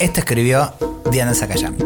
Esta escribió Diana Zacayán.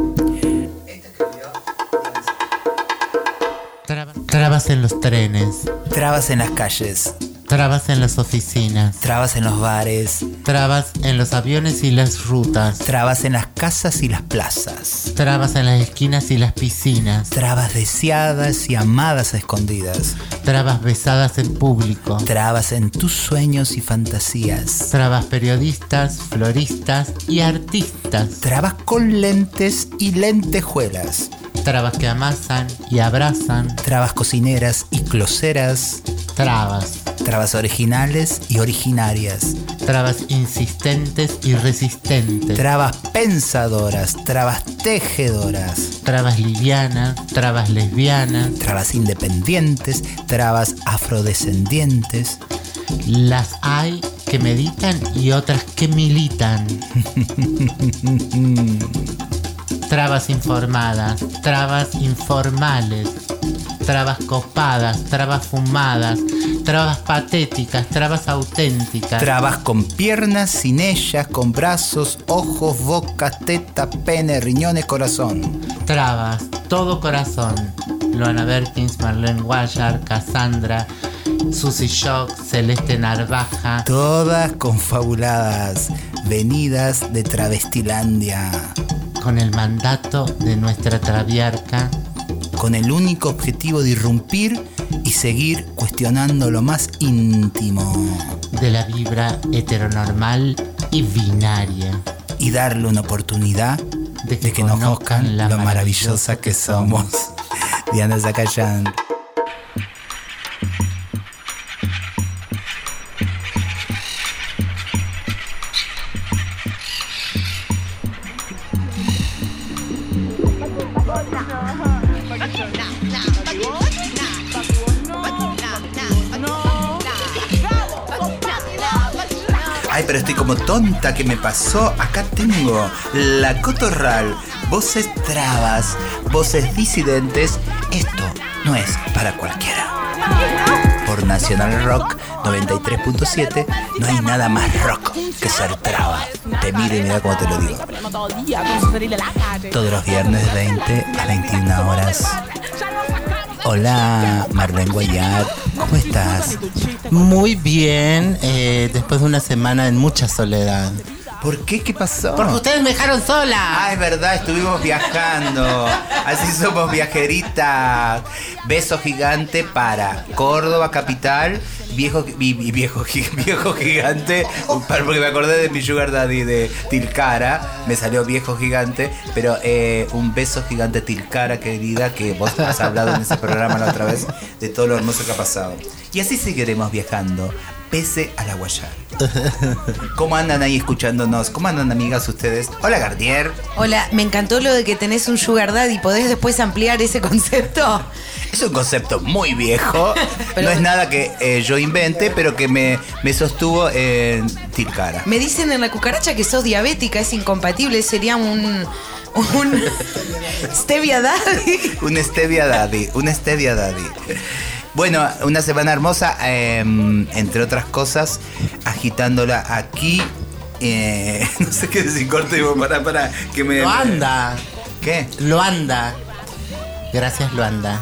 Trabas en los trenes. Trabas en las calles. Trabas en las oficinas. Trabas en los bares. Trabas en los aviones y las rutas. Trabas en las casas y las plazas. Trabas en las esquinas y las piscinas. Trabas deseadas y amadas a escondidas. Trabas besadas en público. Trabas en tus sueños y fantasías. Trabas periodistas, floristas y artistas. Trabas con lentes y lentejuelas. Trabas que amasan y abrazan. Trabas cocineras y closeras. Trabas. Trabas originales y originarias. Trabas insistentes y resistentes. Trabas pensadoras. Trabas tejedoras. Trabas livianas. Trabas lesbianas. Trabas independientes. Trabas afrodescendientes. Las hay que meditan y otras que militan. trabas informadas, trabas informales, trabas copadas, trabas fumadas, trabas patéticas, trabas auténticas. Trabas con piernas, sin ellas, con brazos, ojos, boca, teta, pene, riñones, corazón. Trabas, todo corazón. Luana Berkins, Marlene Guayar, Cassandra, Susy Shock, Celeste Narvaja. Todas confabuladas, venidas de Travestilandia. Con el mandato de nuestra traviarca. Con el único objetivo de irrumpir y seguir cuestionando lo más íntimo. De la vibra heteronormal y binaria. Y darle una oportunidad de que, nos conozcan lo maravillosa que somos. Diana Zacayán. Como. ¿Qué me pasó? Acá tengo la cotorral, voces trabas, voces disidentes. Esto no es para cualquiera. Por Nacional Rock 93.7 no hay nada más rock que ser traba. Te mire y mira cómo te lo digo. Todos los viernes de 20 a 21 horas. Hola, Marlene Guayat, ¿cómo estás? Muy bien, eh, después de una semana en mucha soledad. ¿Por qué? ¿Qué pasó? Porque ustedes me dejaron sola. Ah, es verdad, estuvimos viajando. Así somos viajeritas. Beso gigante para Córdoba capital. Viejo, vi- vi- viejo, viejo gigante, porque me acordé de mi sugar daddy de Tilcara, me salió viejo gigante, pero eh, un beso gigante Tilcara, querida, que vos has hablado en ese programa la otra vez de todo lo hermoso que ha pasado. Y así seguiremos viajando, pese a la guayar. ¿Cómo andan ahí escuchándonos? ¿Cómo andan amigas ustedes? Hola Gardier. Hola, me encantó lo de que tenés un sugar daddy. ¿Podés después ampliar ese concepto? Es un concepto muy viejo. Pero- no es nada que eh, yo invente, pero que me, me sostuvo en Tilcara. Me dicen en la cucaracha que sos diabética, es incompatible, sería un... un stevia daddy. Un stevia daddy, un stevia daddy. Bueno, una semana hermosa, eh, entre otras cosas, agitándola aquí. eh, no sé qué decir, corte, para, para, que me... Lo anda, ¿Qué? lo anda. Gracias, lo anda.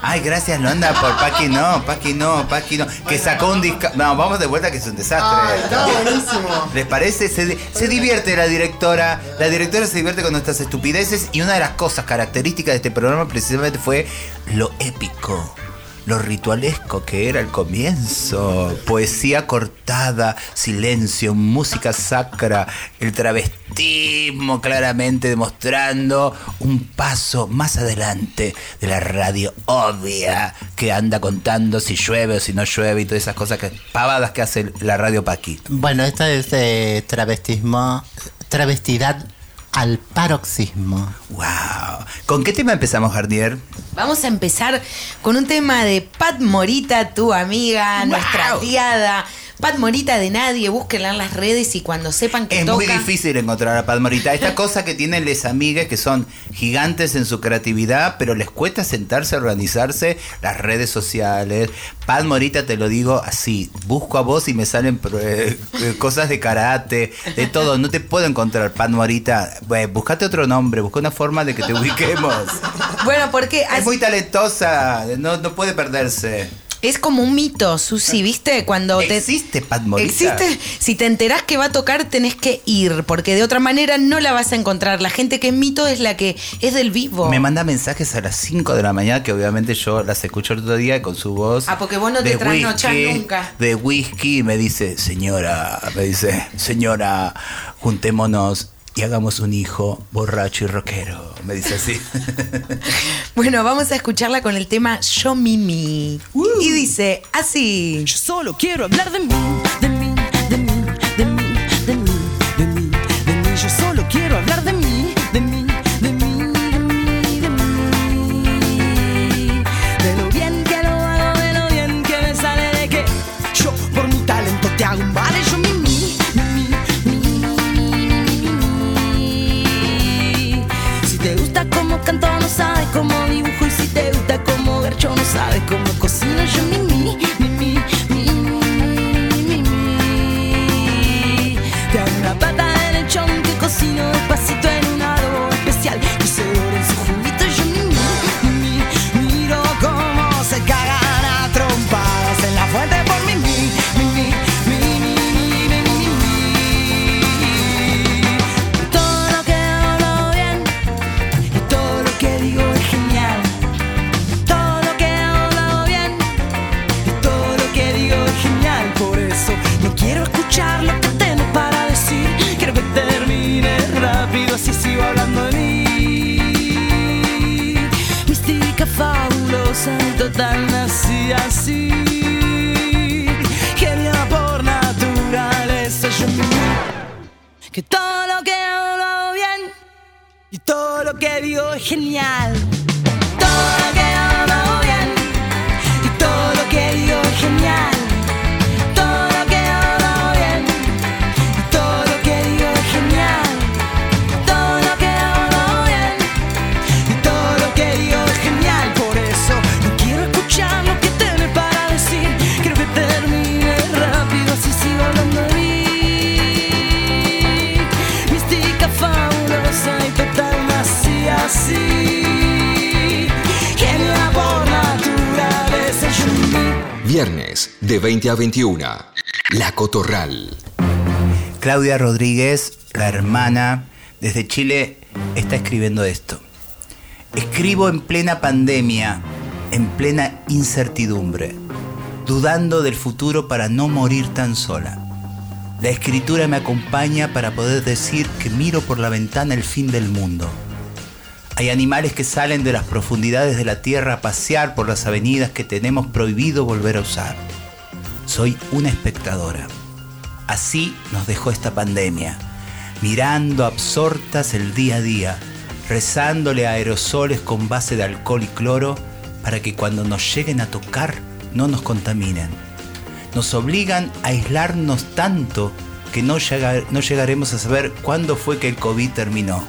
Ay, gracias, Londa, por Paqui no, Paqui no, Paqui no. Que sacó un disco. No, vamos de vuelta que es un desastre. buenísimo. ¿Les parece? Se, se divierte la directora. La directora se divierte con nuestras estupideces. Y una de las cosas características de este programa precisamente fue lo épico. Lo ritualesco que era el comienzo. Poesía cortada, silencio, música sacra, el travestismo claramente demostrando un paso más adelante de la radio obvia que anda contando si llueve o si no llueve y todas esas cosas que pavadas que hace la radio Paqui. Bueno, esto es eh, travestismo, travestidad al paroxismo. Wow. ¿Con qué tema empezamos, Garnier? Vamos a empezar con un tema de Pat Morita, tu amiga, nuestra tiada. Pat Morita de nadie, búsquenla en las redes y cuando sepan que Es toca. muy difícil encontrar a Pat Morita. Esta cosa que tienen les amigas que son gigantes en su creatividad, pero les cuesta sentarse a organizarse las redes sociales. Pat Morita, te lo digo así, busco a vos y me salen eh, eh, cosas de karate, de todo. No te puedo encontrar, Pat Morita. Bueno, buscate otro nombre, busca una forma de que te ubiquemos. Bueno, porque Es muy talentosa, no, no puede perderse. Es como un mito, Susi, ¿viste? Cuando te. ¿Existe Pat Morita? Existe, si te enterás que va a tocar, tenés que ir, porque de otra manera no la vas a encontrar. La gente que es mito es la que es del vivo. Me manda mensajes a las 5 de la mañana, que obviamente yo las escucho el otro día con su voz. Ah, porque vos no te de trasnochás nunca. De whisky, y me dice, señora, me dice, señora, juntémonos y hagamos un hijo borracho y rockero. Me dice así. Bueno, vamos a escucharla con el tema Yo Mimi. Y dice así. Yo solo quiero hablar de mí, de mí, Mística, fabulosa total, nací así. Genia por naturaleza, yo que todo lo que hago bien y todo lo que digo es genial. De 20 a 21. La Cotorral. Claudia Rodríguez, la hermana, desde Chile, está escribiendo esto. Escribo en plena pandemia, en plena incertidumbre, dudando del futuro para no morir tan sola. La escritura me acompaña para poder decir que miro por la ventana el fin del mundo. Hay animales que salen de las profundidades de la tierra a pasear por las avenidas que tenemos prohibido volver a usar. Soy una espectadora. Así nos dejó esta pandemia, mirando absortas el día a día, rezándole aerosoles con base de alcohol y cloro para que cuando nos lleguen a tocar no nos contaminen. Nos obligan a aislarnos tanto que no, no llegaremos a saber cuándo fue que el COVID terminó.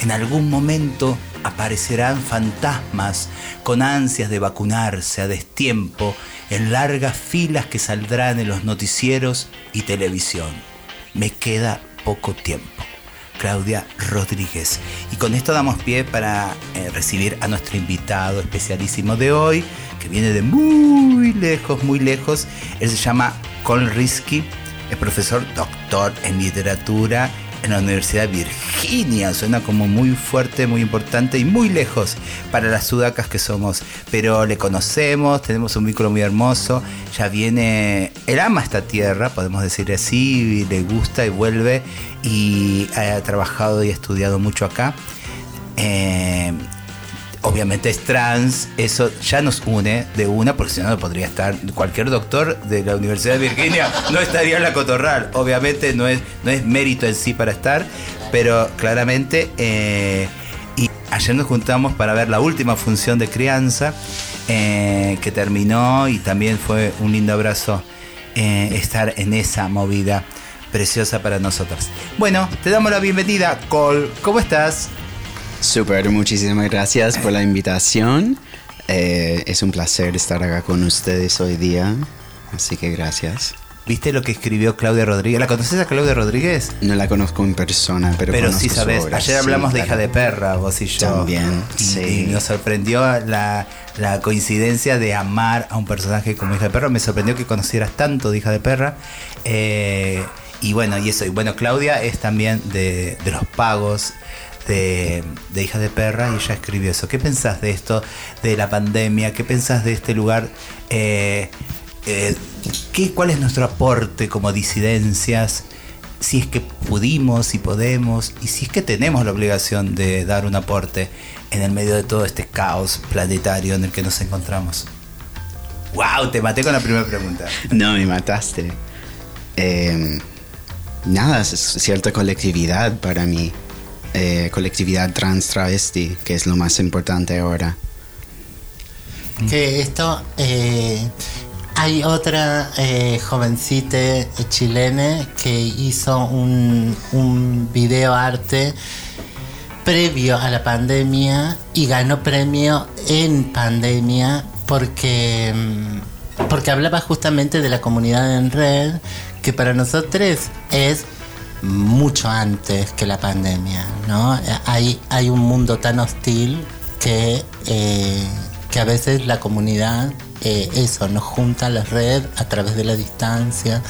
En algún momento aparecerán fantasmas con ansias de vacunarse a destiempo en largas filas que saldrán en los noticieros y televisión. Me queda poco tiempo. Claudia Rodríguez. Y con esto damos pie para eh, recibir a nuestro invitado especialísimo de hoy, que viene de muy lejos, muy lejos. Él se llama Colin Risky, es profesor doctor en literatura en la Universidad de Virginia. Suena como muy fuerte, muy importante y muy lejos para las sudacas que somos. Pero le conocemos, tenemos un vínculo muy hermoso. Ya viene, él ama esta tierra, podemos decir así, y le gusta y vuelve. Y ha trabajado y estudiado mucho acá. Eh, obviamente es trans, eso ya nos une de una, porque si no, no podría estar. Cualquier doctor de la Universidad de Virginia no estaría en la cotorral. Obviamente no es, no es mérito en sí para estar, pero claramente. eh, y ayer nos juntamos para ver la última función de crianza, eh, que terminó y también fue un lindo abrazo eh, estar en esa movida preciosa para nosotras. Bueno, te damos la bienvenida, Cole. ¿Cómo estás? Super, muchísimas gracias por la invitación. Eh, es un placer estar acá con ustedes hoy día, así que gracias. ¿Viste lo que escribió Claudia Rodríguez? ¿La conoces a Claudia Rodríguez? No la conozco en persona, pero, Pero sí sabes, ayer Sí, hablamos de claro. Hija de Perra, vos y yo. También, sí. y nos sorprendió la, la coincidencia de amar a un personaje como Hija de Perra. Me sorprendió que conocieras tanto de Hija de Perra. Eh, y bueno, y eso. Y bueno, Claudia es también de, de los pagos de, de Hija de Perra y ella escribió eso. ¿Qué pensás de esto, de la pandemia? ¿Qué pensás de este lugar? Eh, eh, ¿qué, ¿Cuál es nuestro aporte como disidencias? Si es que pudimos, si podemos, y si es que tenemos la obligación de dar un aporte en el medio de todo este caos planetario en el que nos encontramos. ¡Wow! Te maté con la primera pregunta. No, me mataste. Eh, nada, es cierta colectividad para mí. Eh, colectividad trans travesti, que es lo más importante ahora. Que esto. eh, hay otra eh, jovencita chilena que hizo un, un video arte previo a la pandemia y ganó premio en pandemia porque, mm, porque hablaba justamente de la comunidad en red, que para nosotros es mucho antes que la pandemia, ¿no? Hay, hay un mundo tan hostil que, eh, que a veces la comunidad, eh, eso, nos junta a la red a través de la distancia,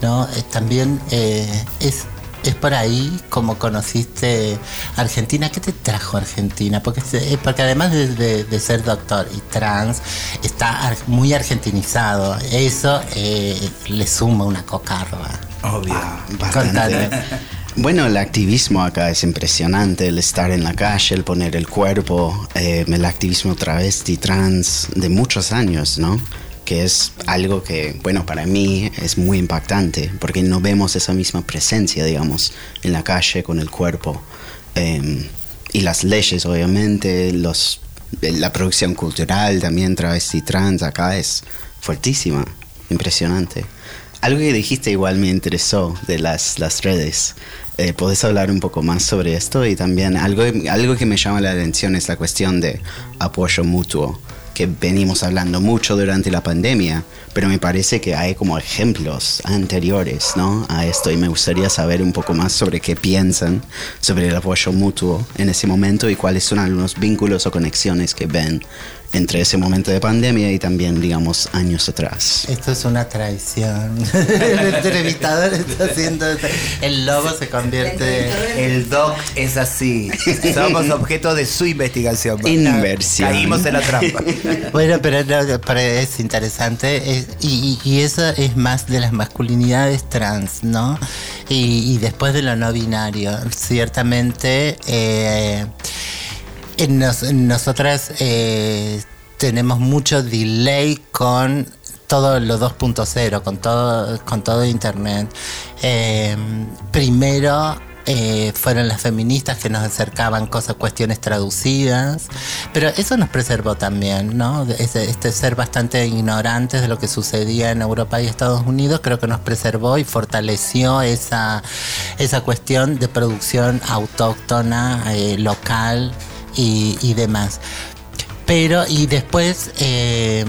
¿no? Eh, también eh, es, es por ahí como conociste Argentina. ¿Qué te trajo Argentina? Porque, eh, porque además de, de- de ser doctor y trans, está muy argentinizado. Eso eh, le suma una cocarba. Obvio. Bastante. Contale. Bueno, el activismo acá es impresionante, el estar en la calle, el poner el cuerpo, eh, el activismo travesti, trans, de muchos años, ¿no? Que es algo que, bueno, para mí es muy impactante, porque no vemos esa misma presencia, digamos, en la calle con el cuerpo. Eh, y las leyes, obviamente, los, la producción cultural también travesti, trans, acá es fuertísima, impresionante. Algo que dijiste igual me interesó de las, las redes. Eh, ¿Podés hablar un poco más sobre esto? Y también algo, algo que me llama la atención es la cuestión de apoyo mutuo, que venimos hablando mucho durante la pandemia, pero me parece que hay como ejemplos anteriores ¿no? a esto y me gustaría saber un poco más sobre qué piensan sobre el apoyo mutuo en ese momento y cuáles son algunos vínculos o conexiones que ven entre ese momento de pandemia y también, digamos, años atrás. Esto es una traición. El entrevistador está haciendo. El lobo se convierte. El doc es así. Somos objeto de su investigación. Inversión. Caímos en la trampa. Bueno, pero, no, pero es interesante. es- y, eso es más de las masculinidades trans, ¿no? Y, y después de lo no binario. Ciertamente. eh, nos- nosotras eh, tenemos mucho delay con todo lo 2.0, con todo, con todo internet. Eh, primero eh, fueron las feministas que nos acercaban cosas, cuestiones traducidas, pero eso nos preservó también, ¿no? Este, ser bastante ignorantes de lo que sucedía en Europa y Estados Unidos, creo que nos preservó y fortaleció esa, esa cuestión de producción autóctona, local y, y demás. Pero, y después eh,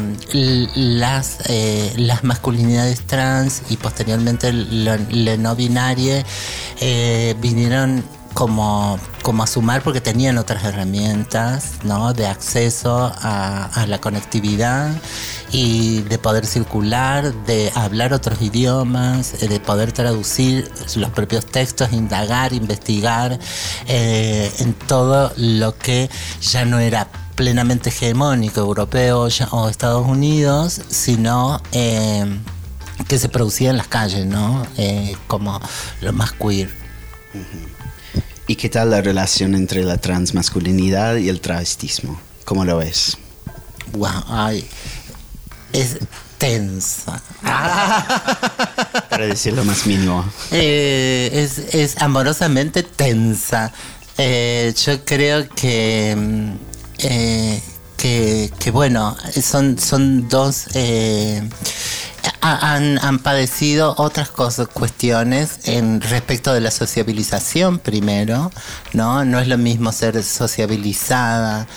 las, eh, las masculinidades trans y posteriormente lo no binario eh, vinieron como, como a sumar porque tenían otras herramientas ¿no? de acceso a, la conectividad y de poder circular, de hablar otros idiomas, eh, de poder traducir los propios textos, indagar, investigar eh, en todo lo que ya no era plenamente hegemónico, europeo o Estados Unidos, sino eh, que se producía en las calles, ¿no? Eh, como lo más queer. ¿Y qué tal la relación entre la transmasculinidad y el travestismo? ¿Cómo lo ves? Wow, ay, es tensa. Para decir lo más mínimo. Eh, es, es amorosamente tensa. Eh, yo creo que, mm, eh, que, que, bueno, son, son dos, han, padecido otras cosas, cuestiones en respecto de la sociabilización primero, ¿no? No es lo mismo ser sociabilizada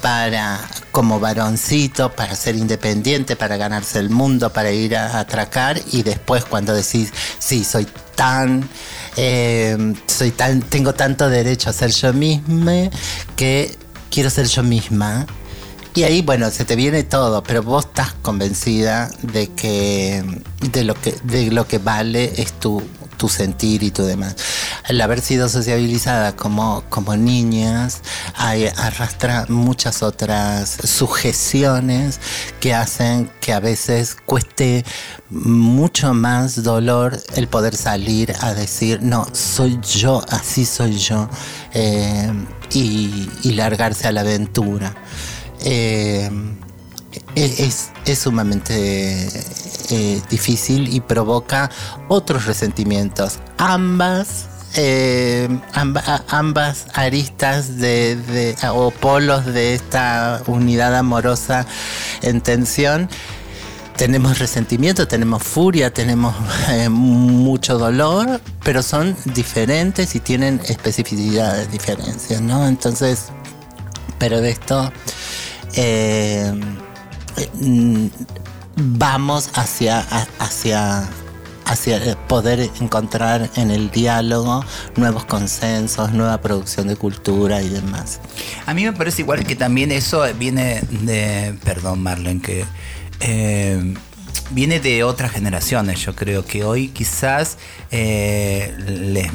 para como varoncito, para ser independiente, para ganarse el mundo, para ir a, atracar y después cuando decís, sí, soy tan, eh, soy tan, tengo tanto derecho a ser yo misma que quiero ser yo misma. Y ahí, bueno, se te viene todo, pero vos estás convencida de que de lo que, de lo que vale es tu, tu sentir y tu demás. El haber sido sociabilizada como, como niñas hay- arrastra muchas otras sujeciones que hacen que a veces cueste mucho más dolor el poder salir a decir, no, soy yo, así soy yo, eh, y, y largarse a la aventura. Eh, es, es sumamente eh, difícil y provoca otros resentimientos. Ambas, eh, ambas aristas de, o polos de esta unidad amorosa en tensión. Tenemos resentimiento, tenemos furia, tenemos mucho dolor, pero son diferentes y tienen especificidades diferencias, ¿no? Entonces, pero de esto eh, mm, vamos hacia, hacia, eh, poder encontrar en el diálogo nuevos consensos, nueva producción de cultura y demás. A mí me parece igual que también eso viene de. Perdón, Marlene, que. eh, viene de otras generaciones. Yo creo que hoy quizás eh,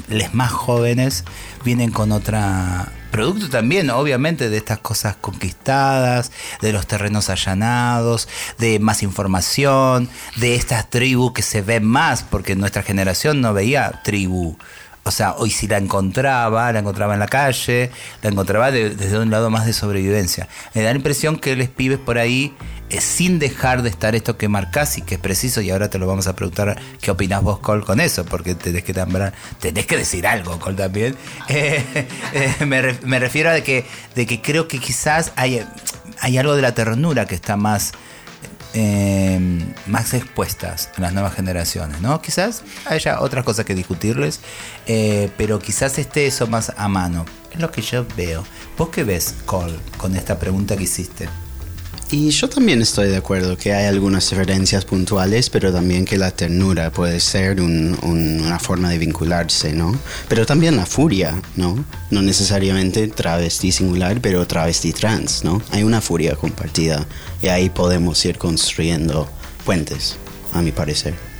les, más jóvenes vienen con otra. Producto también, obviamente, de estas cosas conquistadas, de los terrenos allanados, de más información, de estas tribus que se ven más, porque nuestra generación no veía tribu. O sea, hoy si la encontraba, la encontraba en la calle, la encontraba de- desde un lado más de sobrevivencia. Me da la impresión que les pibes por ahí, sin dejar de estar esto que marcás y que es preciso, y ahora te lo vamos a preguntar, ¿qué opinás vos, Col, con eso? Porque tenés que, tambrar- tenés que decir algo, Col, también. Eh, eh, me, re- me refiero a que, de que creo que quizás hay, hay algo de la ternura que está más eh, más expuestas las nuevas generaciones, ¿no? Quizás haya otras cosas que discutirles, eh, pero quizás esté eso más a mano. Es lo que yo veo. ¿Vos qué ves, Cole, con esta pregunta que hiciste? Y yo también estoy de acuerdo que hay algunas diferencias puntuales, pero también que la ternura puede ser un- un- una forma de vincularse, ¿no? Pero también la furia, ¿no? No necesariamente travesti singular, pero travesti trans, ¿no? Hay una furia compartida y ahí podemos ir construyendo puentes, a mi parecer.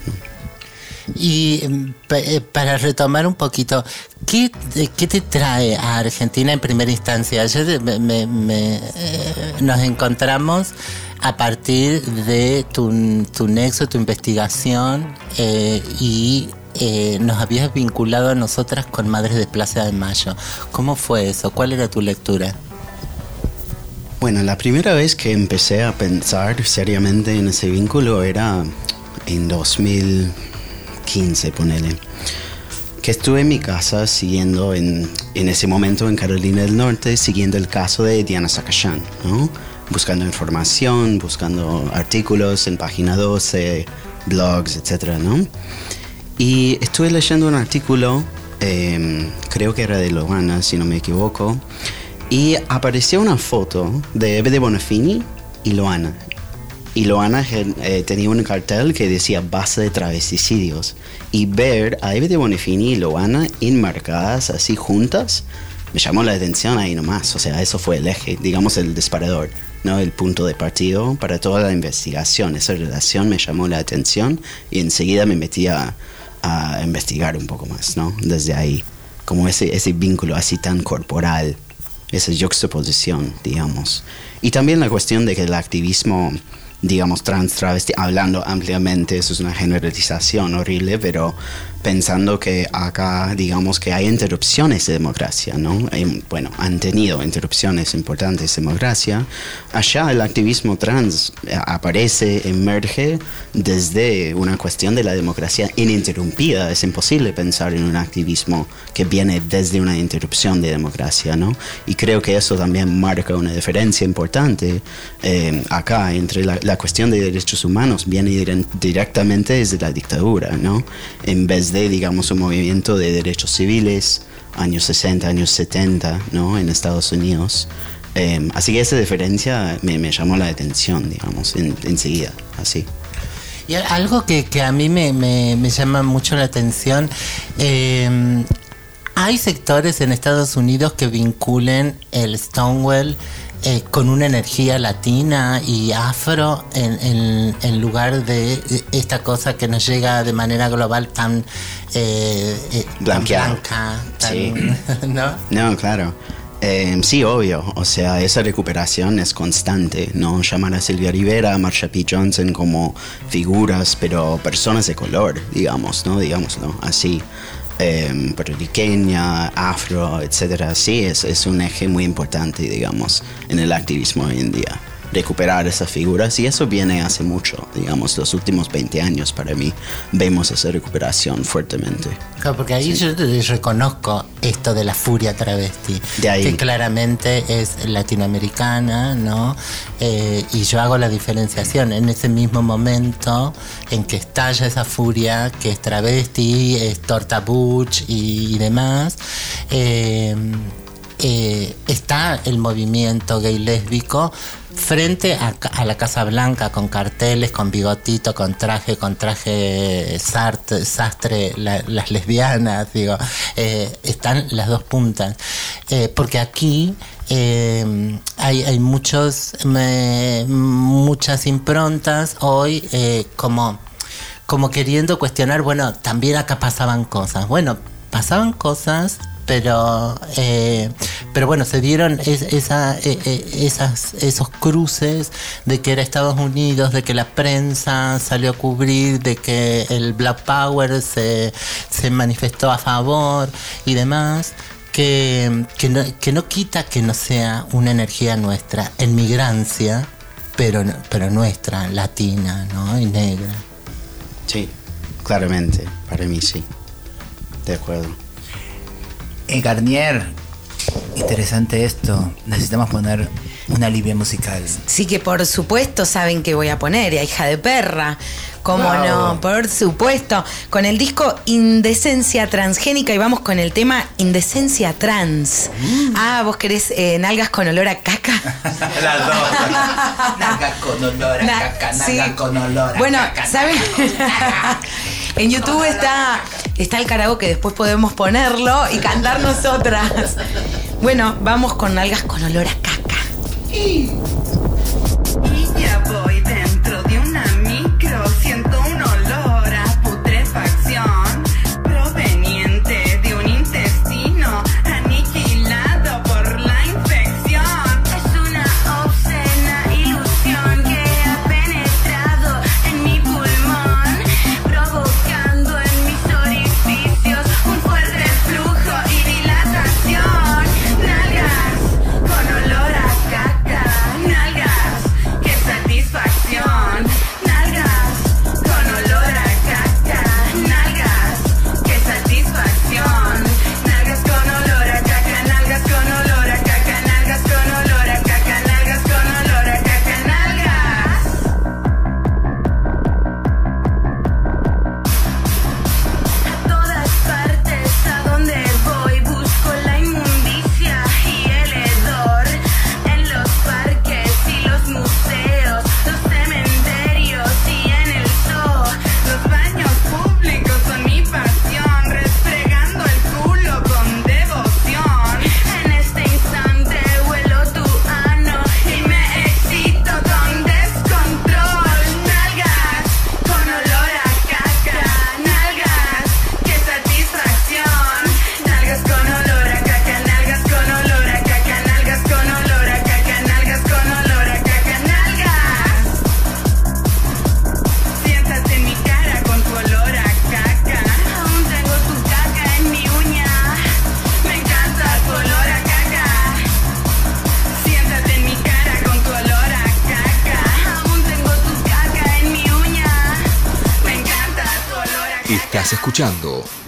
Y pa- eh, para retomar un poquito, ¿qué, eh, qué te trae a Argentina en primera instancia? Ayer me- me- eh, nos encontramos a partir de tu, tu nexo, tu investigación eh, y eh, nos habías vinculado a nosotras con Madres de Plaza de Mayo. ¿Cómo fue eso? ¿Cuál era tu lectura? Bueno, la primera vez que empecé a pensar seriamente en ese vínculo era en 2015, ponele. Que estuve en mi casa siguiendo en, en ese momento en Carolina del Norte, siguiendo el caso de Diana Zakashian, ¿no? Buscando información, buscando artículos en página 12, blogs, etcétera, ¿no? Y estuve leyendo un artículo, eh, creo que era de Loana, si no me equivoco, y apareció una foto de Eve de Bonafini y Loana. Y Loana eh, tenía un cartel que decía base de travesticidios. Y ver a Eve de Bonafini y Loana enmarcadas así juntas, me llamó la atención ahí nomás. O sea, eso fue el eje, digamos el disparador, ¿no? El punto de partido para toda la investigación. Esa relación me llamó la atención y enseguida me metí a, a investigar un poco más, ¿no? Desde ahí, como ese, ese vínculo así tan corporal, esa juxtaposición, digamos. Y también la cuestión de que el activismo, digamos, trans travesti, hablando ampliamente, eso es una generalización horrible, pero pensando que acá, digamos que hay interrupciones de democracia, ¿no? Hay- bueno, han tenido interrupciones importantes de democracia. Allá el activismo trans eh, aparece, emerge desde una cuestión de la democracia ininterrumpida. Es imposible pensar en un activismo que viene desde una interrupción de democracia, ¿no? Y creo que eso también marca una diferencia importante eh, acá entre la, la cuestión de derechos humanos viene dire- directamente desde la dictadura, ¿no? En vez de, digamos, un movimiento de derechos civiles, años 60, años 70, ¿no? En Estados Unidos. Eh, así que esa diferencia me, me llamó la atención, digamos, en- enseguida, así. Y algo que, que a mí me, me- me llama mucho la atención, eh, hay sectores en Estados Unidos que vinculen el Stonewall eh, con una energía latina y afro en, en- en lugar de esta cosa que nos llega de manera global tan eh, eh, blanca, tan- Sí. ¿no? No, claro. Eh, sí, obvio. O sea, esa recuperación es constante, ¿no? Llamar a Silvia Rivera, a Marsha P. Johnson como figuras, pero personas de color, digamos, ¿no? Digámoslo así. Eh, puertorriqueña, afro, etcétera. Sí, es, es un eje muy importante, digamos, en el activismo hoy en día. Recuperar esas figuras y eso viene hace mucho, digamos, los últimos 20 años para mí. Vemos esa recuperación fuertemente. Claro, porque ahí yo te- reconozco esto de la furia travesti, que claramente es latinoamericana, ¿no? Eh, y yo hago la diferenciación en ese mismo momento en que estalla esa furia, que es travesti, es torta butch y, y demás. eh, eh, está el movimiento gay lésbico frente a, la Casa Blanca con carteles, con bigotito, con traje, con traje sastre, la- las lesbianas, digo, eh, están las dos puntas. Eh, porque aquí eh, hay, muchos, muchas improntas hoy como como queriendo cuestionar, bueno, también acá pasaban cosas. Bueno, pasaban cosas, pero eh, pero bueno, se dieron eh, eh, esas, esos cruces de que era Estados Unidos, de que la prensa salió a cubrir, de que el Black Power se, se manifestó a favor y demás. Que, que, no, que no quita que no sea una energía nuestra, en migrancia, pero, pero nuestra, latina ¿no? y negra. Sí, claramente, para mí sí. De acuerdo. Eh, Garnier, interesante esto. Necesitamos poner una alivio musical. Sí que por supuesto saben que voy a poner, a hija de perra. ¿Cómo Wow. no? Por supuesto. Con el disco Indecencia Transgénica y vamos con el tema Indecencia Trans. Ah, vos querés eh, nalgas con olor a caca. Las dos. Naga con olor a Na- caca, naga sí. con olor a Bueno, caca, ¿saben? en YouTube está, está el karaoke, después podemos ponerlo y cantar nosotras. Bueno, vamos con nalgas con olor a caca.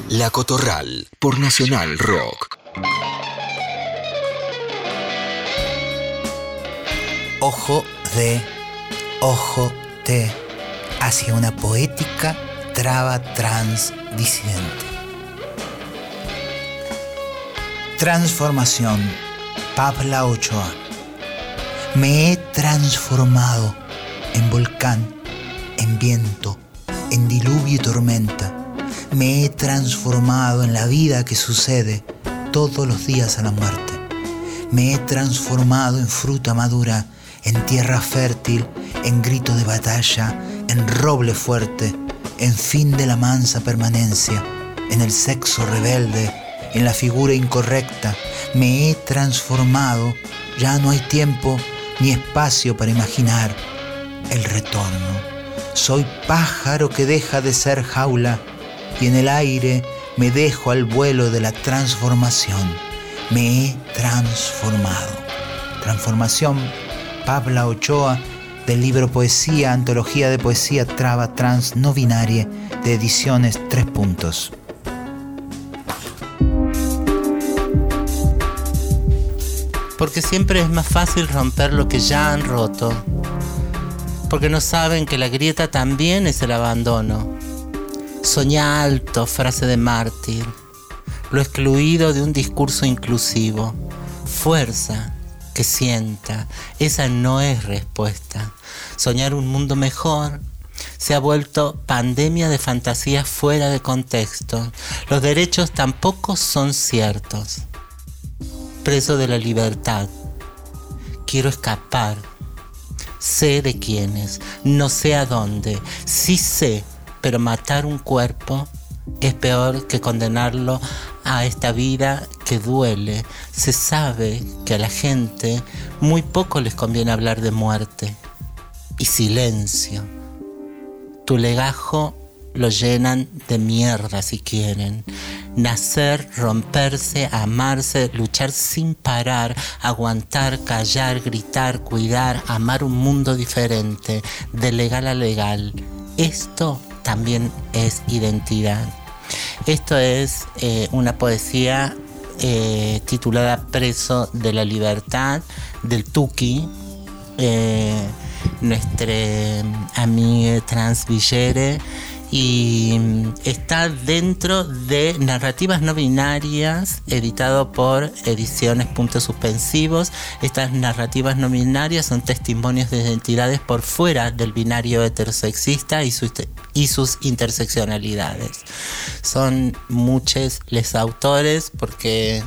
La Cotorral por Nacional Rock. Ojo de, ojo de, hacia una poética traba trans disidente. Transformación, Pabla Ochoa. Me he transformado en volcán, en viento, en diluvio y tormenta. Me he transformado en la vida que sucede todos los días a la muerte. Me he transformado en fruta madura, en tierra fértil, en grito de batalla, en roble fuerte, en fin de la mansa permanencia, en el sexo rebelde, en la figura incorrecta. Me he transformado, ya no hay tiempo ni espacio para imaginar el retorno. Soy pájaro que deja de ser jaula y en el aire me dejo al vuelo de la transformación. Me he transformado. Transformación, Pabla Ochoa, del libro Poesía, Antología de Poesía Traba Trans No Binaria, de ediciones Tres Puntos. Porque siempre es más fácil romper lo que ya han roto. Porque no saben que la grieta también es el abandono. Soñá alto, frase de mártir. Lo excluido de un discurso inclusivo. Fuerza, que sienta. Esa no es respuesta. Soñar un mundo mejor se ha vuelto pandemia de fantasías fuera de contexto. Los derechos tampoco son ciertos. Preso de la libertad. Quiero escapar. Sé de quiénes, no sé a dónde. Sí sé, pero matar un cuerpo es peor que condenarlo a esta vida que duele. Se sabe que a la gente muy poco les conviene hablar de muerte y silencio. Tu legajo lo llenan de mierda si quieren. Nacer, romperse, amarse, luchar sin parar, aguantar, callar, gritar, cuidar, amar un mundo diferente, de legal a legal. Esto también es identidad. Esto es eh, una poesía eh, titulada Preso de la Libertad del Tuki, eh, nuestra amiga Trans Villere, y mm, está dentro de Narrativas No Binarias, editado por Ediciones Puntos Suspensivos. Estas narrativas no binarias son testimonios de identidades por fuera del binario heterosexista y sus, y sus interseccionalidades. Son muchos les autores porque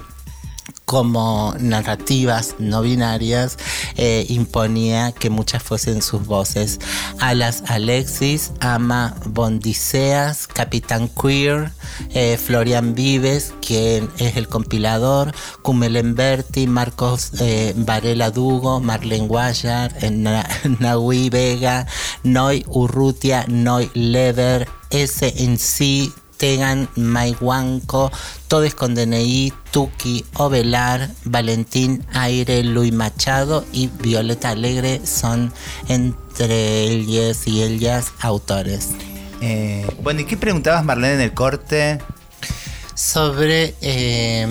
como narrativas no binarias eh, imponía que muchas fuesen sus voces. Alas Alexis, Ama Bondiseas, Capitán Queer, eh, Florian Vives, quien es el compilador, Kumelen Berti, Marcos eh, Varela Dugo, Marlene Guayar, Na Nahui Vega, Noy Urrutia, Noy Lever, SNC, Tegan, Maihuanco, Todes con DNI, Tuki, Ovelar, Valentín Aire, Luis Machado y Violeta Alegre son entre ellas y ellas autores. Eh, bueno, ¿y qué preguntabas Marlene en el corte? sobre eh,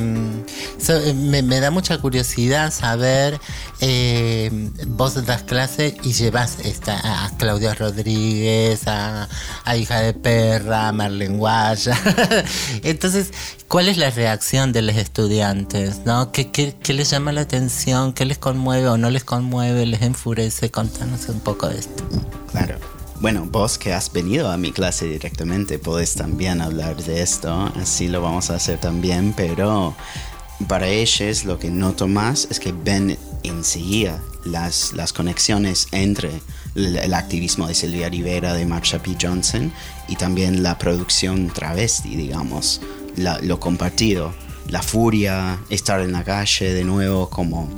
so- me, me da mucha curiosidad saber eh, vos das clase y llevas esta, a Claudia Rodríguez a, hija de perra a Marlene Guaya entonces ¿cuál es la reacción de los estudiantes? ¿no? ¿Qué, qué, qué les llama la atención? ¿qué les conmueve o no les conmueve? ¿les enfurece? contanos un poco de esto Claro. Bueno, vos que has venido a mi clase directamente, podés también hablar de esto, así lo vamos a hacer también, pero para ellos lo que noto más es que ven enseguida las, las conexiones entre el, el activismo de Silvia Rivera, de Marsha P. Johnson y también la producción travesti, digamos, la- lo compartido, la furia, estar en la calle de nuevo, como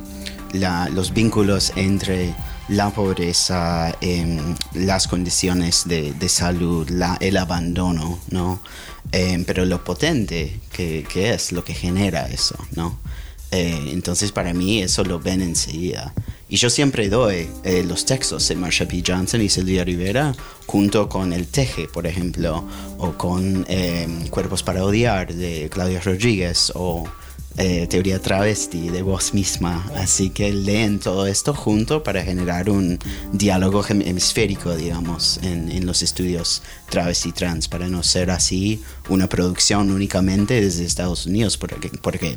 la- los vínculos entre la pobreza, em, las condiciones de, de salud, la- el abandono, ¿no? Em, pero lo potente que, que es, lo que genera eso, ¿no? Eh, entonces para mí eso lo ven enseguida. Y yo siempre doy eh, los textos de Marsha P. Johnson y Silvia Rivera junto con El Teje, por ejemplo, o con eh, Cuerpos para Odiar de Claudia Rodríguez, o eh, Teoría Travesti de vos misma. Así que leen todo esto junto para generar un diálogo hem- hemisférico, digamos, en, en los estudios travesti trans, para no ser así una producción únicamente desde Estados Unidos, porque, porque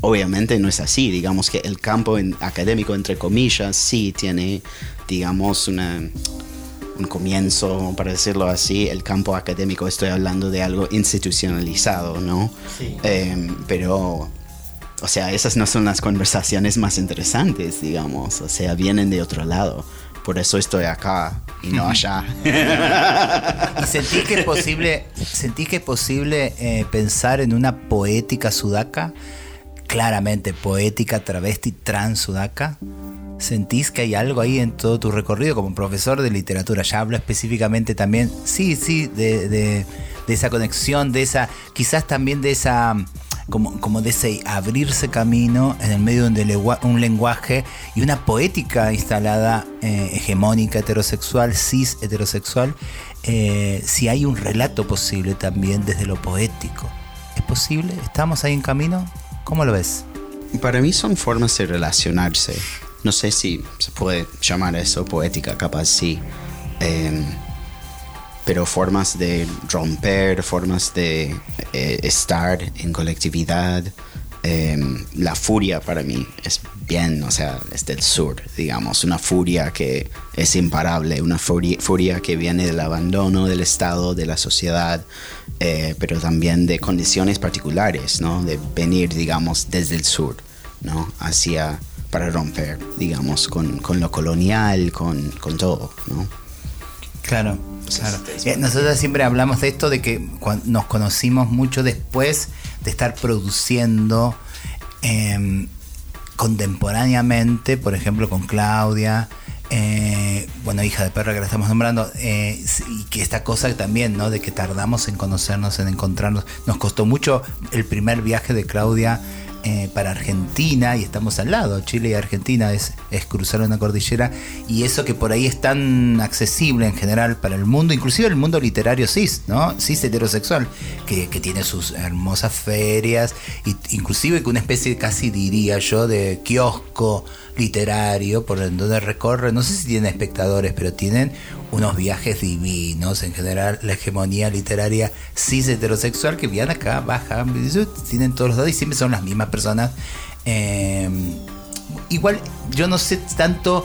obviamente no es así. Digamos que el campo en- académico, entre comillas, sí tiene, digamos, una un comienzo, para decirlo así, el campo académico, estoy hablando de algo institucionalizado, ¿no? Sí. Eh, pero, o sea, esas no son las conversaciones más interesantes, digamos, o sea, vienen de otro lado. Por eso estoy acá y no allá. ¿Y sentís que es posible, sentís que es posible eh, pensar en una poética sudaca? Claramente, poética travesti trans sudaca. ¿Sentís que hay algo ahí en todo tu recorrido como profesor de literatura? Ya hablo específicamente también, sí, sí, de, esa conexión, de esa, quizás también de esa, como, de ese abrirse camino en el medio de un lenguaje y una poética instalada eh, hegemónica, heterosexual, cis heterosexual, eh, si hay un relato posible también desde lo poético. ¿Es posible? ¿Estamos ahí en camino? ¿Cómo lo ves? Para mí son formas de relacionarse. No sé si se puede llamar eso poética, capaz sí. Em, pero formas de romper, formas de eh, estar en colectividad. Em, la furia para mí es bien, o sea, es del sur, digamos, una furia que es imparable, una furia, furia que viene del abandono del Estado, de la sociedad, eh, pero también de condiciones particulares, ¿no? De venir, digamos, desde el sur, ¿no? Hacia, para romper, digamos, con, con lo colonial, con, con todo, ¿no? Claro, claro. Eh, Nosotros siempre hablamos de esto, de que nos conocimos mucho después de estar produciendo em, contemporáneamente, por ejemplo, con Claudia, eh, bueno, hija de perra que la estamos nombrando, eh, y que esta cosa también, ¿no? De que tardamos en conocernos, en encontrarnos. Nos costó mucho el primer viaje de Claudia eh, para Argentina y estamos al lado, Chile y Argentina es, es cruzar una cordillera y eso que por ahí es tan accesible en general para el mundo, inclusive el mundo literario cis, ¿no? Cis heterosexual, que, que tiene sus hermosas ferias, y, inclusive que una especie casi diría yo de kiosco literario por donde recorre, no sé si tienen espectadores, pero tienen unos viajes divinos, en general la hegemonía literaria cis heterosexual que vienen acá, bajan, tienen todos los datos y siempre son las mismas personas. Eh, igual yo no sé tanto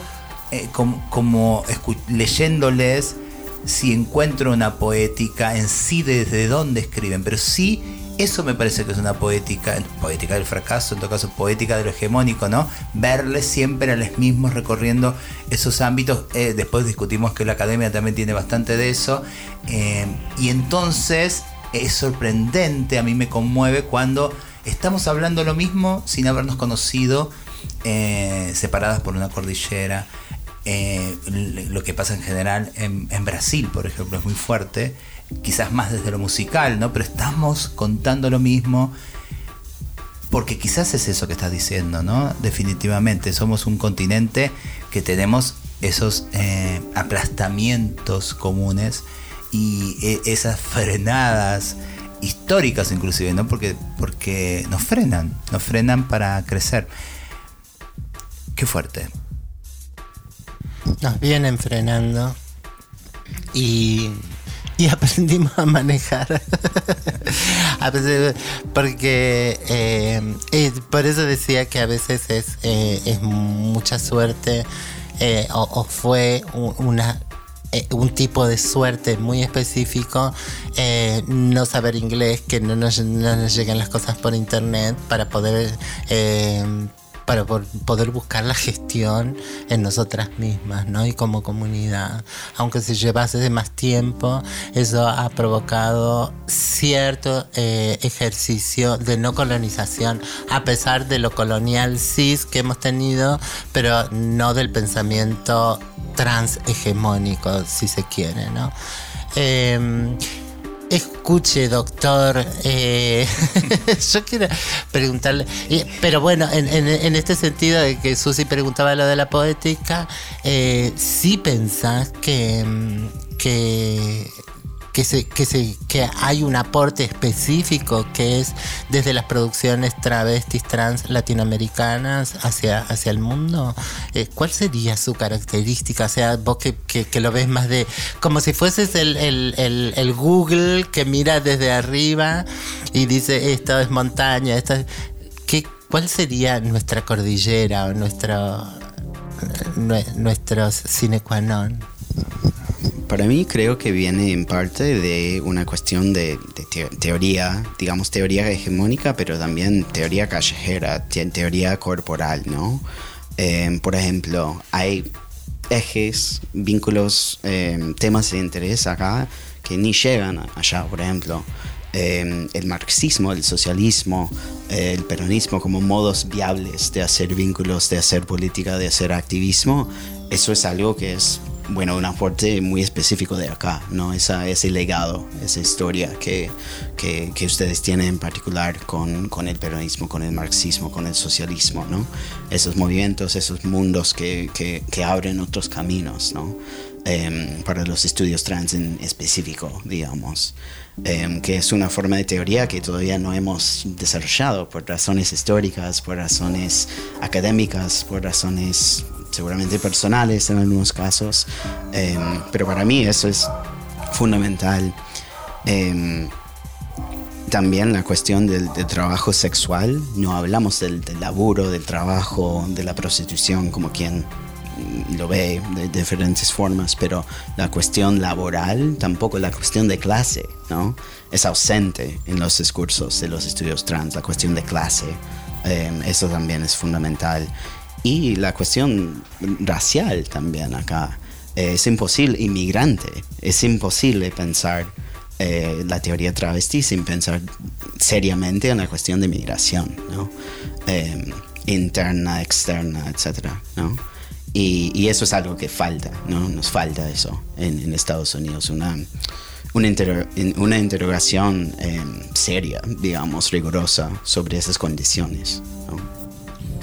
eh, como, como leyéndoles si encuentro una poética en sí desde dónde escriben, pero sí eso me parece que es una poética, poética del fracaso, en todo caso poética de lo hegemónico, ¿no? Verles siempre a los mismos recorriendo esos ámbitos. Eh, después discutimos que la academia también tiene bastante de eso. eh, y entonces es sorprendente, a mí me conmueve cuando estamos hablando lo mismo sin habernos conocido, eh, separadas por una cordillera. Lo que pasa en general en, en Brasil, por ejemplo, es muy fuerte, quizás más desde lo musical, ¿no? Pero estamos contando lo mismo porque quizás es eso que estás diciendo, ¿no? Definitivamente, somos un continente que tenemos esos eh, aplastamientos comunes y e- esas frenadas históricas inclusive, ¿no? Porque, porque nos frenan, nos frenan para crecer. Qué fuerte. Nos vienen frenando y, y aprendimos a manejar. Porque eh, eh, por eso decía que a veces es, eh, es mucha suerte eh, o, o fue un- una eh, un tipo de suerte muy específico, no saber inglés, que no nos, no nos lleguen las cosas por internet para poder para poder buscar la gestión en nosotras mismas, ¿no? Y como comunidad. Aunque se llevase más tiempo, eso ha provocado cierto eh, ejercicio de no colonización, a pesar de lo colonial cis que hemos tenido, pero no del pensamiento trans hegemónico, si se quiere, ¿no? Em, Escuche, doctor, eh, yo quiero preguntarle, eh, pero bueno, en, este sentido de que Susi preguntaba lo de la poética, eh, sí pensás que, mm, que, que, se, que, se, que hay un aporte específico que es desde las producciones travestis trans latinoamericanas hacia, hacia el mundo. Eh, ¿Cuál sería su característica? O sea, vos que, que, que lo ves más de como si fueses el, el, el, el Google que mira desde arriba y dice esto es montaña, esto es... ¿Qué, ¿Cuál sería nuestra cordillera o nuestro, nue- nuestros sine qua non? Para mí creo que viene en parte de una cuestión de, de teo- teoría, digamos teoría hegemónica, pero también teoría callejera, te- teoría corporal, ¿no? Eh, por ejemplo, hay ejes, vínculos, eh, temas de interés acá que ni llegan allá, por ejemplo. eh, el marxismo, el socialismo, el peronismo como modos viables de hacer vínculos, de hacer política, de hacer activismo, eso es algo que es, bueno, un aporte muy específico de acá, ¿no? Esa, ese legado, esa historia que, que, que ustedes tienen en particular con, con el peronismo, con el marxismo, con el socialismo, ¿no? Esos movimientos, esos mundos que, que, abren otros caminos, ¿no? Em, para los estudios trans en específico, digamos, Em, que es una forma de teoría que todavía no hemos desarrollado por razones históricas, por razones académicas, por razones seguramente personales en algunos casos, Em, pero para mí eso es fundamental. Em, también la cuestión del, trabajo sexual, no hablamos del, laburo, del trabajo, de la prostitución, como quien lo ve de diferentes formas, pero la cuestión laboral, tampoco la cuestión de clase, ¿no? Es ausente en los discursos de los estudios trans, la cuestión de clase, eh, eso también es fundamental. Y la cuestión racial también acá. Eh, es imposible, inmigrante, es imposible pensar eh, la teoría travesti sin pensar seriamente en la cuestión de migración, ¿no? Eh, interna, externa, etcétera, ¿no? Y, y eso es algo que falta, ¿no? Nos falta eso en, en Estados Unidos, una, una, una interrogación eh, seria, digamos, rigurosa sobre esas condiciones, ¿no?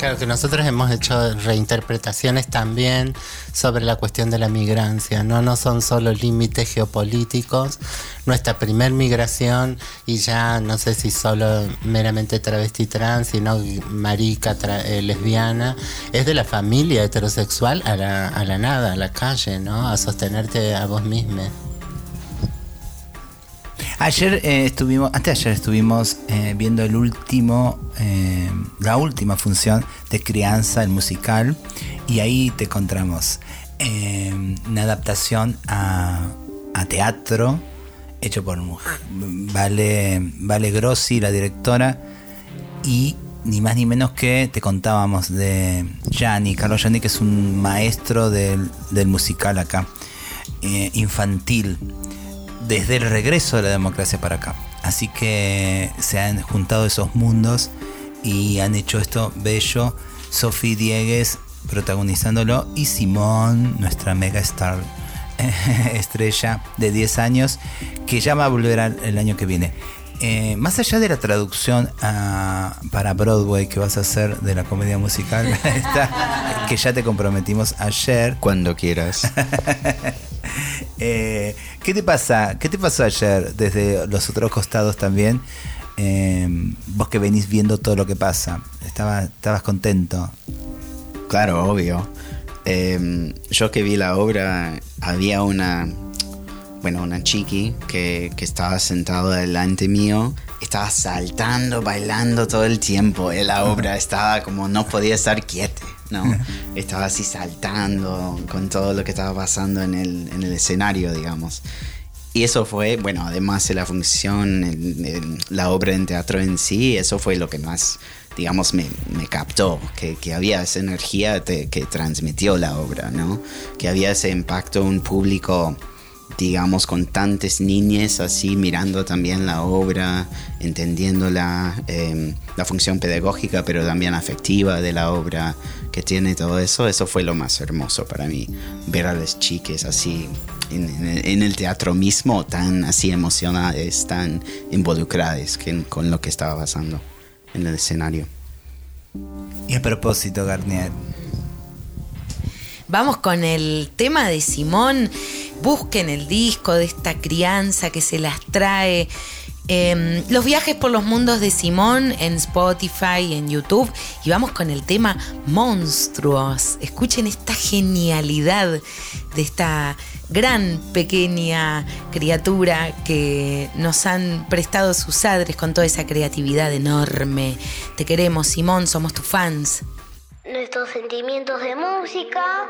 Claro que nosotros hemos hecho reinterpretaciones también sobre la cuestión de la migrancia, no no son solo límites geopolíticos. Nuestra primer migración y ya no sé si solo meramente travesti trans, sino marica, tra- eh, lesbiana, es de la familia heterosexual a la, a la nada, a la calle, ¿no? A sostenerte a vos misma. Ayer eh, estuvimos, antes de ayer estuvimos eh, viendo el último, eh, la última función de Crianza, el musical, y ahí te encontramos una adaptación a, teatro hecho por Vale, vale Grossi, la directora, y ni más ni menos que te contábamos de Gianni, Carlos Gianni, que es un maestro del, del musical acá, infantil desde el regreso de la democracia para acá. Así que se han juntado esos mundos y han hecho esto bello. Sophie Diegues protagonizándolo y Simón, nuestra mega star estrella de 10 años, que ya va a volver al- el año que viene. Eh, más allá de la traducción a- para Broadway que vas a hacer de la comedia musical, esta, que ya te comprometimos ayer, Cuando quieras. eh, ¿Qué te pasa? ¿Qué te pasó ayer desde los otros costados también? Eh, vos que venís viendo todo lo que pasa, estaba, estabas contento. Claro, obvio. Eh, yo que vi la obra, había una, bueno, una chiqui que, que estaba sentado delante mío, estaba saltando, bailando todo el tiempo en la obra, estaba como no podía estar quieta, ¿no? Estaba así saltando con todo lo que estaba pasando en el, en el escenario, digamos. Y eso fue, bueno, además de la función, el- el- la obra en teatro en sí, eso fue lo que más, digamos, me, me captó, que, que había esa energía te- que transmitió la obra, ¿no? Que había ese impacto, un público, digamos, con tantas niñas así mirando también la obra, entendiéndola, eh, la función pedagógica, pero también afectiva de la obra, que tiene todo eso, eso fue lo más hermoso para mí, ver a las chicas así en, el teatro mismo tan así emocionadas, tan involucradas con lo que estaba pasando en el escenario. Y a propósito, Garnier, Vamos con el tema de Simón. Busquen el disco de esta crianza que se las trae. Eh, los viajes por los mundos de Simón en Spotify, en YouTube. Y vamos con el tema Monstruos. Escuchen esta genialidad de esta gran pequeña criatura que nos han prestado sus padres con toda esa creatividad enorme. Te queremos, Simón, somos tus fans. Nuestros sentimientos de música.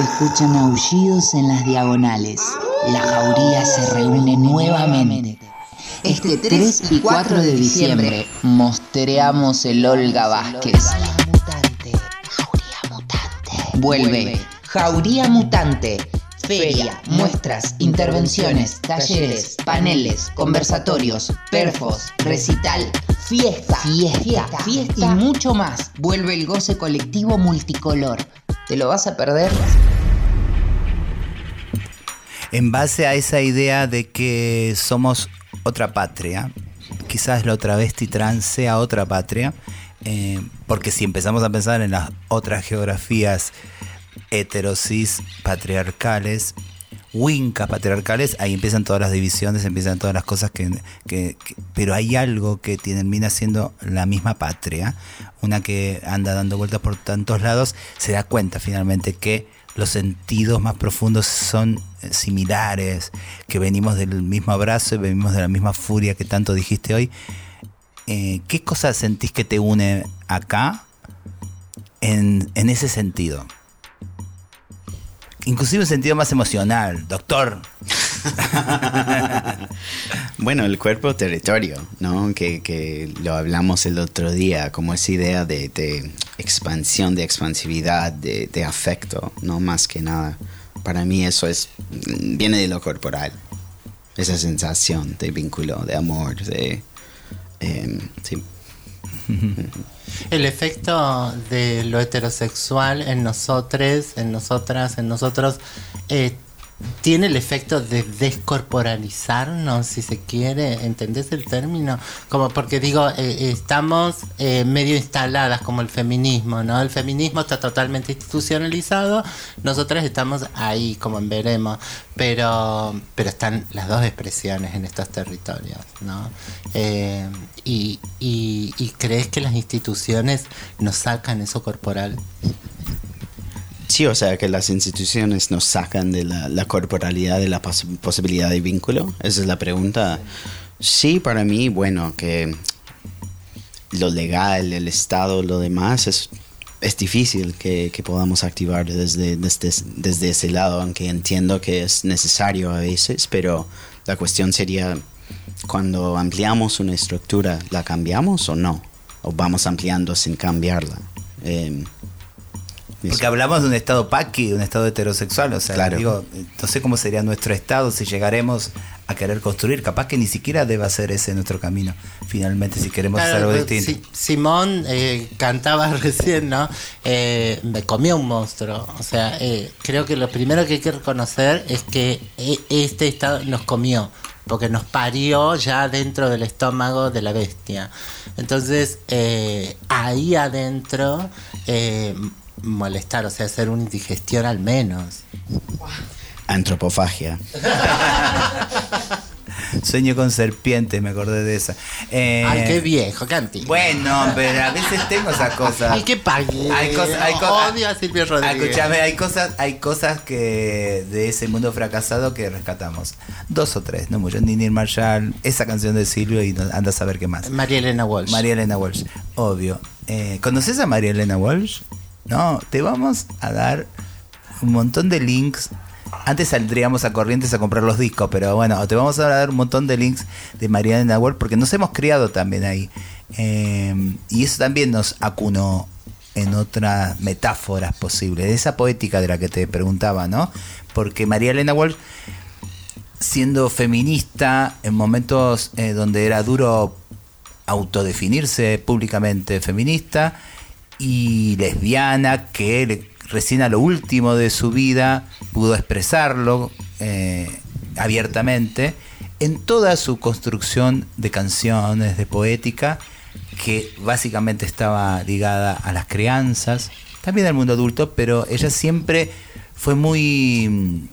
Escuchan aullidos en las diagonales. La jauría se reúne nuevamente. Este 3 y 4 de diciembre mostreamos el Olga Vázquez. Vuelve Jauría Mutante. feria, muestras, intervenciones, talleres, paneles, conversatorios, perfos, recital, fiesta, fiesta, fiesta y mucho más. Vuelve el goce colectivo multicolor. ¿Te lo vas a perder? En base a esa idea de que somos otra patria, quizás la otra travesti trans sea otra patria, eh, porque si empezamos a pensar en las otras geografías heterosis patriarcales, wincas patriarcales, ahí empiezan todas las divisiones, empiezan todas las cosas que, pero hay algo que termina siendo la misma patria, una que anda dando vueltas por tantos lados, se da cuenta finalmente que los sentidos más profundos son eh, similares, que venimos del mismo abrazo y venimos de la misma furia que tanto dijiste hoy. Eh, ¿Qué cosas sentís que te une acá en, en ese sentido? Inclusive un sentido más emocional, doctor. Bueno, el cuerpo territorio, ¿no? Que, que lo hablamos el otro día, como esa idea de, expansión, de expansividad, de, de afecto, no más que nada. Para mí eso es viene de lo corporal, esa sensación de vínculo, de amor, de em, sí. El efecto de lo heterosexual en nosotros, en nosotras, en nosotros, eh, tiene el efecto de descorporalizarnos, si se quiere, ¿entendés el término? Como porque digo, eh, estamos eh, medio instaladas como el feminismo, ¿no? El feminismo está totalmente institucionalizado, nosotras estamos ahí, como en veremos, pero, pero están las dos expresiones en estos territorios, ¿no? Eh, y, y, ¿Y crees que las instituciones nos sacan eso corporal? Sí, o sea, que las instituciones nos sacan de la, corporalidad, de la pos- posibilidad de vínculo. Esa es la pregunta. Sí, para mí, bueno, que lo legal, el Estado, lo demás, es, es difícil que, podamos activar desde, desde, desde ese lado, aunque entiendo que es necesario a veces, pero la cuestión sería, cuando ampliamos una estructura, ¿la cambiamos o no? ¿O vamos ampliando sin cambiarla? Eh, Porque hablamos de un estado paqui, de un estado heterosexual. O sea, Claro. digo, no sé cómo sería nuestro estado si llegaremos a querer construir. Capaz que ni siquiera deba ser ese nuestro camino. Finalmente, si queremos hacer Claro, algo Si- distinto. Simón eh, cantaba recién, ¿no? Eh, me comió un monstruo. O sea, eh, creo que lo primero que hay que reconocer es que eh, este estado nos comió, porque nos parió ya dentro del estómago de la bestia. Entonces, eh, ahí adentro, eh, molestar, o sea, hacer una indigestión al menos. Antropofagia. Sueño con serpientes, me acordé de esa. Eh, Ay, qué viejo, qué antiguo. Bueno, pero a veces tengo esas cosas. Ay, qué pague. Hay cosas, hay cosas. Odio a Silvio Rodríguez. Escúchame, hay cosas, hay cosas que de ese mundo fracasado que rescatamos. Dos o tres, no mucho. Nini Marshall, esa canción de Silvio y anda a saber qué más. María Elena Walsh. María Elena Walsh, obvio. Eh, ¿Conoces a María Elena Walsh? No, te vamos a dar un montón de links. Antes saldríamos a Corrientes a comprar los discos, pero bueno, te vamos a dar un montón de links de María Elena Walsh porque nos hemos criado también ahí. Eh, y eso también nos acunó en otras metáforas posibles, de esa poética de la que te preguntaba, ¿no? Porque María Elena Walsh siendo feminista en momentos eh, donde era duro autodefinirse públicamente feminista y lesbiana que recién a lo último de su vida pudo expresarlo eh, abiertamente en toda su construcción de canciones, de poética, que básicamente estaba ligada a las crianzas, también al mundo adulto, pero ella siempre fue muy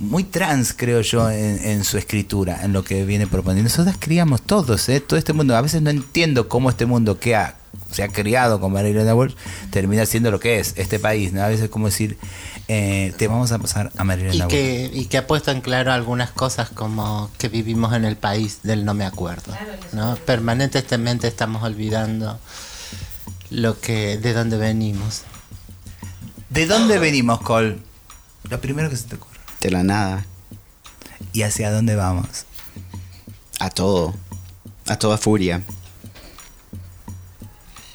muy trans, creo yo, en, en su escritura, en lo que viene proponiendo. Nosotros criamos todos, ¿eh? todo este mundo. A veces no entiendo cómo este mundo que ha, se ha criado con María Elena Walsh termina siendo lo que es este país. ¿no? A veces es como decir, eh, te vamos a pasar a María Y Walsh. que, y que ha puesto en claro algunas cosas como que vivimos en el país del no me acuerdo. ¿no? Permanentemente estamos olvidando lo que de dónde venimos. ¿De dónde venimos, Cole? Lo primero que se te ocurre. De la nada. ¿Y hacia dónde vamos? A todo. A toda furia.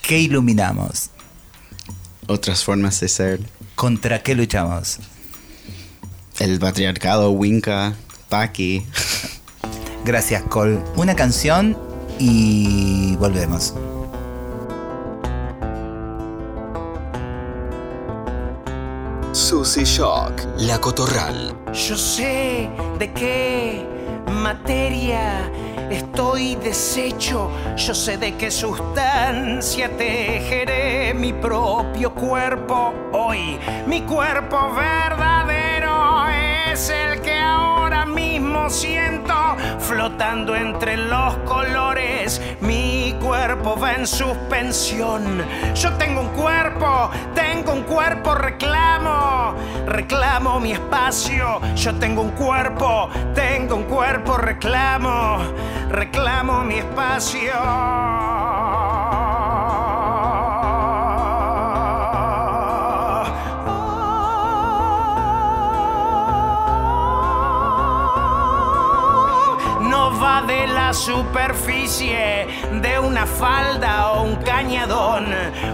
¿Qué iluminamos? Otras formas de ser. ¿Contra qué luchamos? El patriarcado, Winca, Paki. Gracias, Col. Una canción y volvemos. Susy Shock, La Cotorral. Yo sé de qué materia estoy deshecho. Yo sé de qué sustancia tejeré mi propio cuerpo hoy. Mi cuerpo verdadero es el que ahora mismo siento flotando entre los colores. Mi cuerpo va en suspensión. Yo tengo un cuerpo, tengo un cuerpo, reclamo, reclamo mi espacio. Yo tengo un cuerpo, tengo un cuerpo, reclamo, reclamo mi espacio. No va de la superficie de una falda o un cañadón,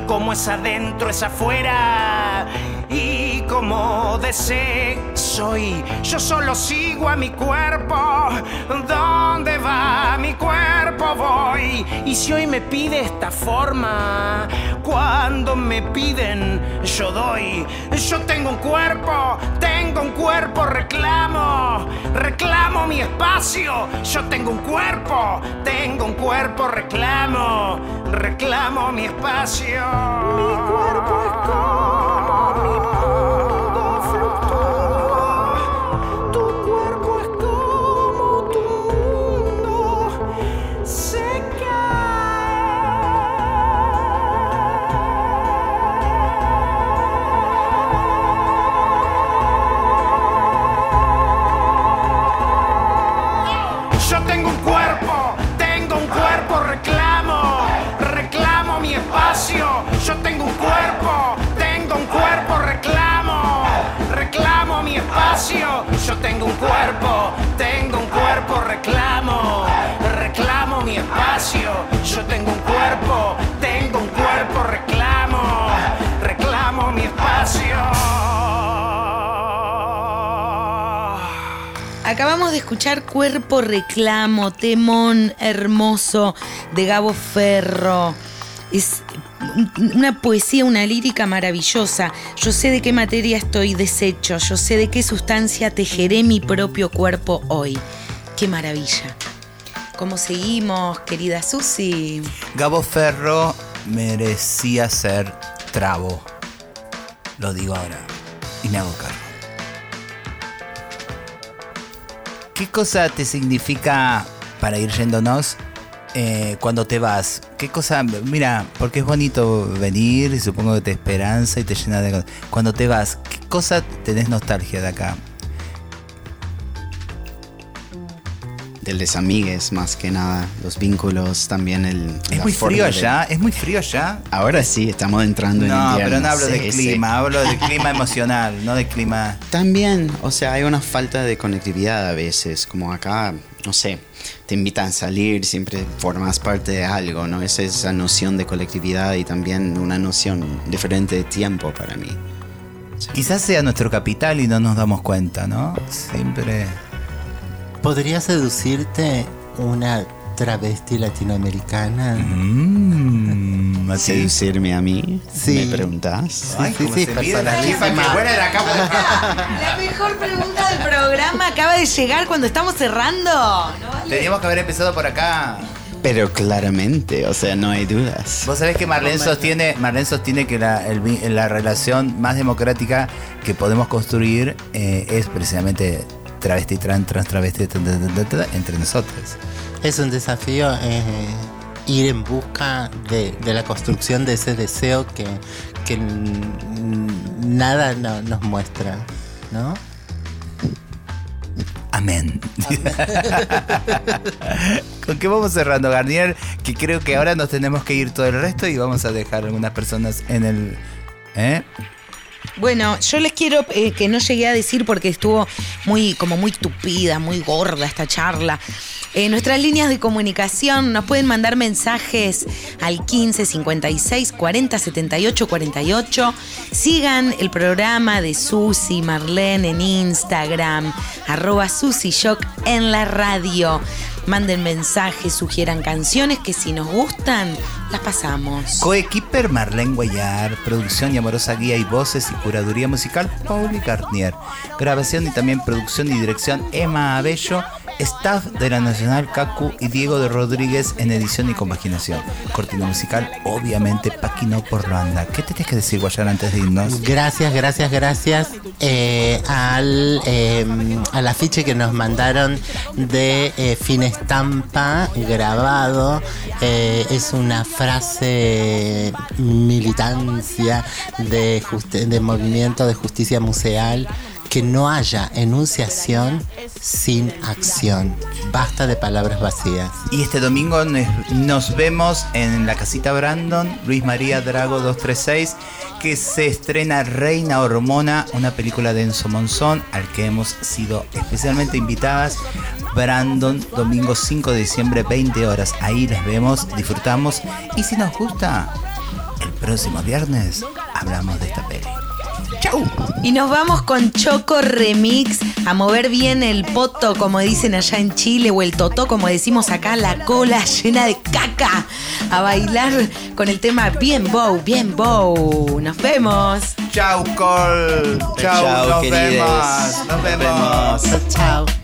como es adentro es afuera. Y como deseo soy, yo solo sigo a mi cuerpo. ¿Dónde va mi cuerpo? Voy. Y si hoy me pide esta forma, cuando me piden, yo doy. Yo tengo un cuerpo, tengo un cuerpo, reclamo, reclamo mi espacio. Yo tengo un cuerpo, tengo un cuerpo, reclamo, reclamo mi espacio. Mi cuerpo es De escuchar Cuerpo Reclamo, Temón Hermoso de Gabo Ferro. Es una poesía, una lírica maravillosa. Yo sé de qué materia estoy deshecho, yo sé de qué sustancia tejeré mi propio cuerpo hoy. Qué maravilla. ¿Cómo seguimos, querida Susi? Gabo Ferro merecía ser trabo. Lo digo ahora. Y me hago cargo. ¿Qué cosa te significa, para ir yéndonos, eh, cuando te vas? ¿Qué cosa? Mira, porque es bonito venir y supongo que te esperanza y te llena de... Cuando te vas, ¿qué cosa tenés nostalgia de acá? Del desamigues, más que nada. Los vínculos, también el. Es muy frío de- allá, es muy frío allá. Ahora sí, estamos entrando en No, invierno. pero no hablo de Sí, sí. clima, hablo de clima emocional, no de clima... También, o sea, hay una falta de conectividad a veces, como acá, no sé, te invitan a salir, siempre formas parte de algo, ¿no? Es esa noción de colectividad y también una noción diferente de tiempo para mí. Quizás sea nuestro capital y no nos damos cuenta, ¿no? Siempre... ¿Podría seducirte una travesti latinoamericana? Mm, así. ¿Seducirme a mí? Sí. ¿Me preguntás? Ay, sí, sí, se mide la personalísima. mejor pregunta del programa acaba de llegar cuando estamos cerrando. Teníamos que haber empezado por acá. Pero claramente, o sea, no hay dudas. Vos sabés que Marlene sostiene, Marlene sostiene que la, el vi- la relación más democrática que podemos construir eh, es precisamente travesti, trans, trans, travesti, entre nosotros. Es un desafío eh, ir en busca de, de la construcción de ese deseo que, nada no- nos muestra, ¿no? Amén. ¿Con qué vamos cerrando, Garnier? Que creo que ahora nos tenemos que ir todo el resto y vamos a dejar algunas personas en el... ¿Eh? Bueno, yo les quiero eh, que no llegué a decir porque estuvo muy, como muy tupida, muy gorda esta charla. Eh, nuestras líneas de comunicación nos pueden mandar mensajes al 15 56 40 78 48. Sigan el programa de Susi Marlene en Instagram, arroba Susi Shock en la radio. Manden mensajes, sugieran canciones que si nos gustan, las pasamos. Coequiper Marlene Guayar, producción y amorosa guía y voces y curaduría musical Pauli Garnier, grabación y también producción y dirección Emma Abello, staff de la Nacional Cacu y Diego de Rodríguez en edición y compaginación. Cortina musical, obviamente, Paquino por Luanda. ¿Qué te tienes que decir, Guayar, antes de irnos? Gracias, gracias, gracias eh, al, eh, al afiche que nos mandaron de eh, Finestampa grabado. Eh, es una frase militancia de, de movimiento de justicia museal. Que no haya enunciación sin acción. Basta de palabras vacías. Y este domingo nos, vemos en la casita Brandon, Luis María Drago 236, que se estrena Reina Hormona, una película de Enzo Monzón, al que hemos sido especialmente invitadas. Brandon, domingo 5 de diciembre, 20 horas. Ahí les vemos, disfrutamos. Y si nos gusta, el próximo viernes hablamos de esta peli. ¡Chau! Y nos vamos con Choco Remix a mover bien el poto, como dicen allá en Chile, o el totó, como decimos acá, la cola llena de caca. A bailar con el tema Bien Bow, Bien Bow. Nos vemos. Chau, Col. Chau, Chau, nos vemos. Nos vemos. Chao. Da una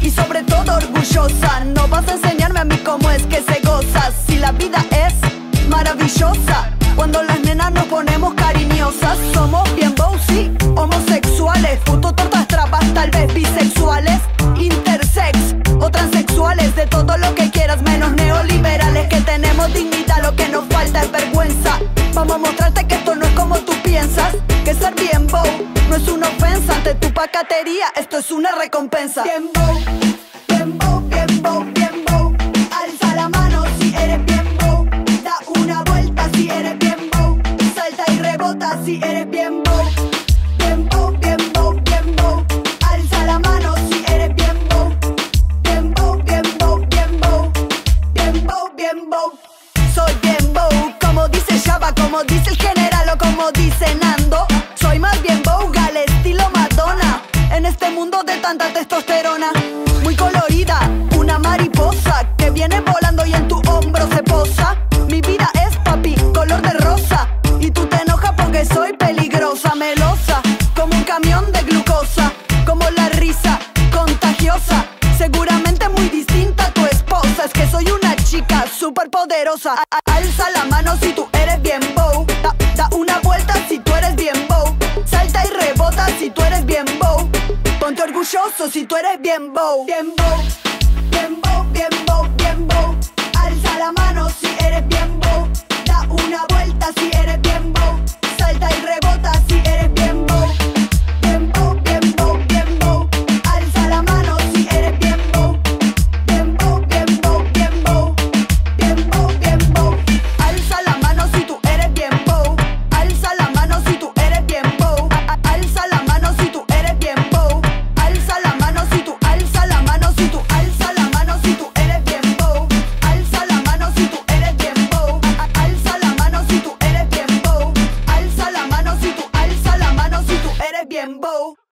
y sobre todo orgullosa. No vas a enseñarme a mí cómo es que se goza. Si la vida es maravillosa, cuando las nenas nos ponemos cariñosas, somos bien bow, sí, homosexuales, puto tortas trapas, tal vez bisexuales, intersex o transexuales, de todo lo que quieras, menos neoliberales, que tenemos dignidad, ante tu pacatería, esto es una recompensa. Tanta testosterona, muy colorida, una mariposa que viene volando y en tu hombro se posa. Mi vida es papi, color de rosa. Y tú te enojas porque soy peligrosa, melosa, como un camión de glucosa, como la risa contagiosa. Seguramente muy distinta a tu esposa. Es que soy una chica súper poderosa. Alza la mano si tú eres bien bow. Da, da una vuelta si tú eres bien bow. Salta y rebota si tú eres bien orgulloso si tú eres bien bow. Bien bow, bien bow, bien bow, bien bow. Alza la mano si eres bien bow. Da una vuelta si eres bien bow.